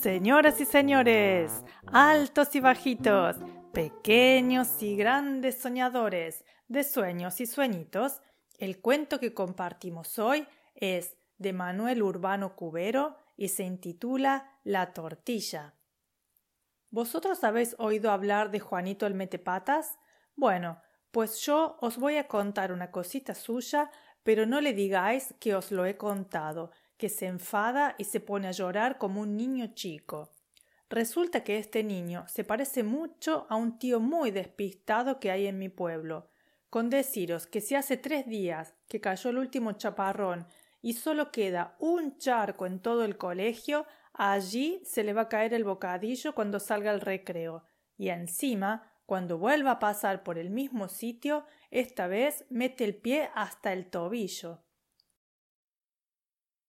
Señoras y señores, altos y bajitos, pequeños y grandes soñadores de sueños y sueñitos, el cuento que compartimos hoy es de Manuel Urbano Cubero y se intitula La tortilla. ¿Vosotros habéis oído hablar de Juanito el Metepatas? Bueno, pues yo os voy a contar una cosita suya, pero no le digáis que os lo he contado, que se enfada y se pone a llorar como un niño chico. Resulta que este niño se parece mucho a un tío muy despistado que hay en mi pueblo. Con deciros que si hace tres días que cayó el último chaparrón y solo queda un charco en todo el colegio, allí se le va a caer el bocadillo cuando salga el recreo. Y encima, cuando vuelva a pasar por el mismo sitio, esta vez mete el pie hasta el tobillo.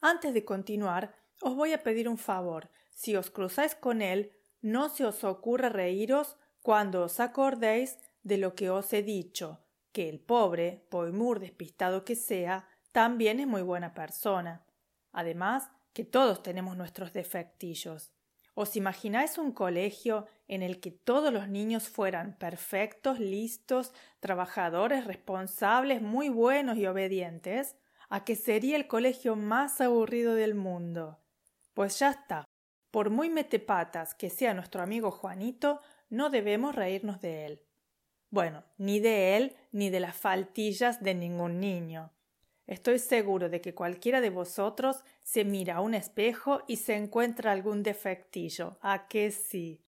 Antes de continuar, os voy a pedir un favor. Si os cruzáis con él, no se os ocurra reíros cuando os acordéis de lo que os he dicho, que el pobre, por muy despistado que sea, también es muy buena persona. Además, que todos tenemos nuestros defectillos. ¿Os imagináis un colegio en el que todos los niños fueran perfectos, listos, trabajadores, responsables, muy buenos y obedientes? A que sería el colegio más aburrido del mundo. Pues ya está. Por muy metepatas que sea nuestro amigo Juanito, no debemos reírnos de él. Bueno, ni de él ni de las faltillas de ningún niño. Estoy seguro de que cualquiera de vosotros se mira a un espejo y se encuentra algún defectillo. ¿A que sí?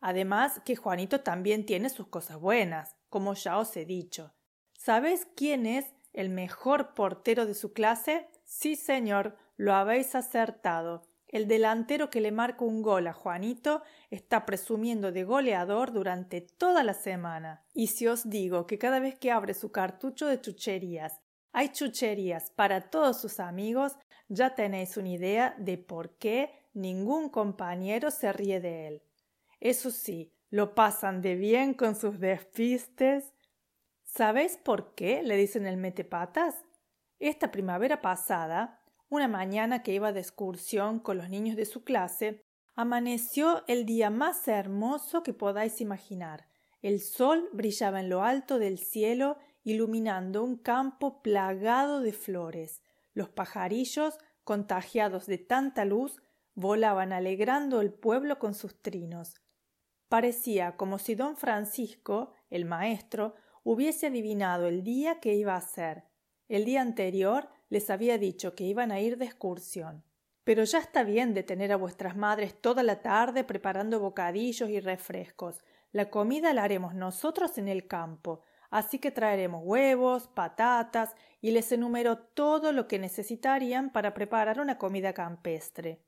Además que Juanito también tiene sus cosas buenas, como ya os he dicho. ¿Sabéis quién es el mejor portero de su clase? Sí, señor, lo habéis acertado. El delantero que le marca un gol a Juanito está presumiendo de goleador durante toda la semana. Y si os digo que cada vez que abre su cartucho de chucherías hay chucherías para todos sus amigos, ya tenéis una idea de por qué ningún compañero se ríe de él. Eso sí, lo pasan de bien con sus despistes, ¿Sabéis por qué le dicen el metepatas? Esta primavera pasada, una mañana que iba de excursión con los niños de su clase, amaneció el día más hermoso que podáis imaginar. El sol brillaba en lo alto del cielo, iluminando un campo plagado de flores. Los pajarillos, contagiados de tanta luz, volaban alegrando el pueblo con sus trinos. Parecía como si don Francisco, el maestro, hubiese adivinado el día que iba a ser. El día anterior les había dicho que iban a ir de excursión. Pero ya está bien de tener a vuestras madres toda la tarde preparando bocadillos y refrescos. La comida la haremos nosotros en el campo, así que traeremos huevos, patatas y les enumero todo lo que necesitarían para preparar una comida campestre.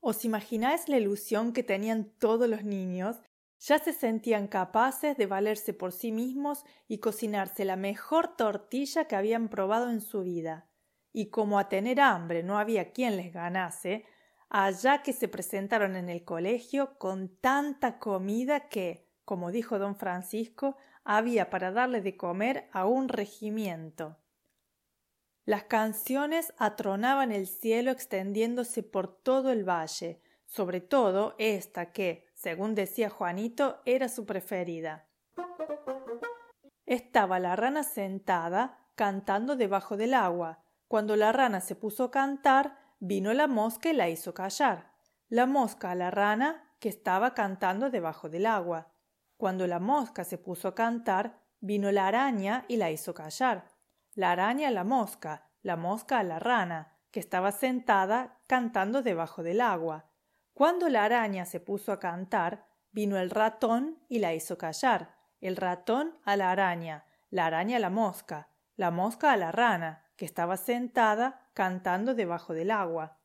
¿Os imagináis la ilusión que tenían todos los niños? Ya se sentían capaces de valerse por sí mismos y cocinarse la mejor tortilla que habían probado en su vida. Y como a tener hambre no había quien les ganase, allá que se presentaron en el colegio con tanta comida que, como dijo don Francisco, había para darle de comer a un regimiento. Las canciones atronaban el cielo extendiéndose por todo el valle, sobre todo esta que, según decía Juanito, era su preferida. Estaba la rana sentada cantando debajo del agua. Cuando la rana se puso a cantar, vino la mosca y la hizo callar. La mosca a la rana que estaba cantando debajo del agua. Cuando la mosca se puso a cantar, vino la araña y la hizo callar la araña a la mosca, la mosca a la rana, que estaba sentada cantando debajo del agua. Cuando la araña se puso a cantar, vino el ratón y la hizo callar, el ratón a la araña, la araña a la mosca, la mosca a la rana, que estaba sentada cantando debajo del agua.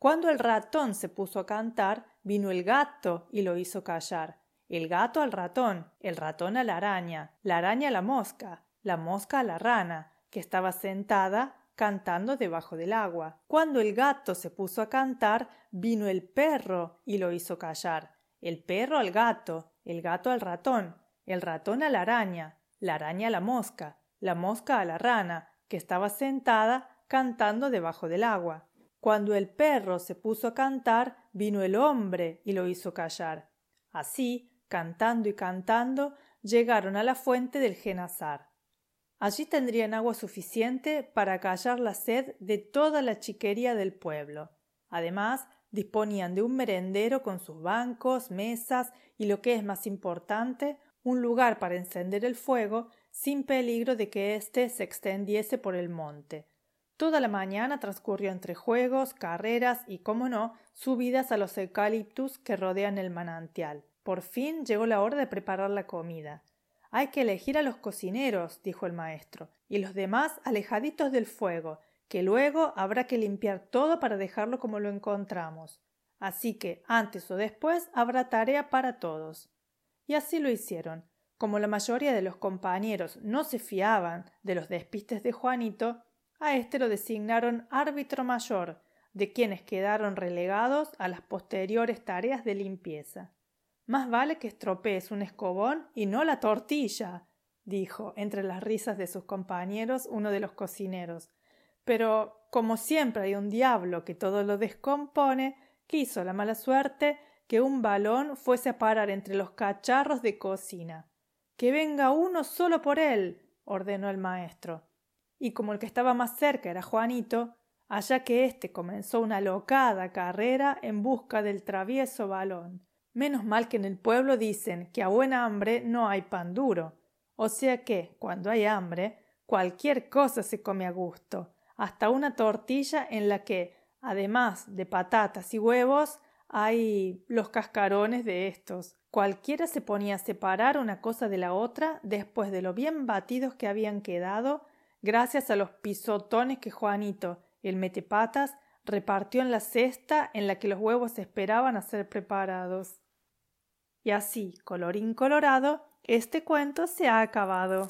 Cuando el ratón se puso a cantar, vino el gato y lo hizo callar, el gato al ratón, el ratón a la araña, la araña a la mosca, la mosca a la rana, que estaba sentada cantando debajo del agua. Cuando el gato se puso a cantar, vino el perro y lo hizo callar. El perro al gato, el gato al ratón, el ratón a la araña, la araña a la mosca, la mosca a la rana, que estaba sentada cantando debajo del agua. Cuando el perro se puso a cantar, vino el hombre y lo hizo callar. Así, cantando y cantando, llegaron a la fuente del Genazar. Allí tendrían agua suficiente para callar la sed de toda la chiquería del pueblo. Además, disponían de un merendero con sus bancos, mesas y lo que es más importante, un lugar para encender el fuego sin peligro de que éste se extendiese por el monte. Toda la mañana transcurrió entre juegos, carreras y, como no, subidas a los eucaliptus que rodean el manantial. Por fin llegó la hora de preparar la comida. Hay que elegir a los cocineros, dijo el maestro, y los demás alejaditos del fuego, que luego habrá que limpiar todo para dejarlo como lo encontramos. Así que, antes o después, habrá tarea para todos. Y así lo hicieron. Como la mayoría de los compañeros no se fiaban de los despistes de Juanito, a éste lo designaron árbitro mayor, de quienes quedaron relegados a las posteriores tareas de limpieza. Más vale que estropees un escobón y no la tortilla, dijo entre las risas de sus compañeros uno de los cocineros. Pero, como siempre hay un diablo que todo lo descompone, quiso la mala suerte que un balón fuese a parar entre los cacharros de cocina. Que venga uno solo por él, ordenó el maestro. Y como el que estaba más cerca era Juanito, allá que éste comenzó una locada carrera en busca del travieso balón. Menos mal que en el pueblo dicen que a buena hambre no hay pan duro. O sea que, cuando hay hambre, cualquier cosa se come a gusto, hasta una tortilla en la que, además de patatas y huevos, hay los cascarones de estos. Cualquiera se ponía a separar una cosa de la otra después de lo bien batidos que habían quedado, gracias a los pisotones que Juanito, el metepatas, repartió en la cesta en la que los huevos esperaban a ser preparados. Y así, colorín colorado, este cuento se ha acabado.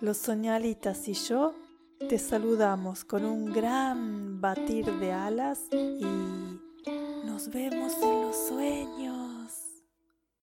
Los soñalitas y yo te saludamos con un gran batir de alas y nos vemos en los sueños.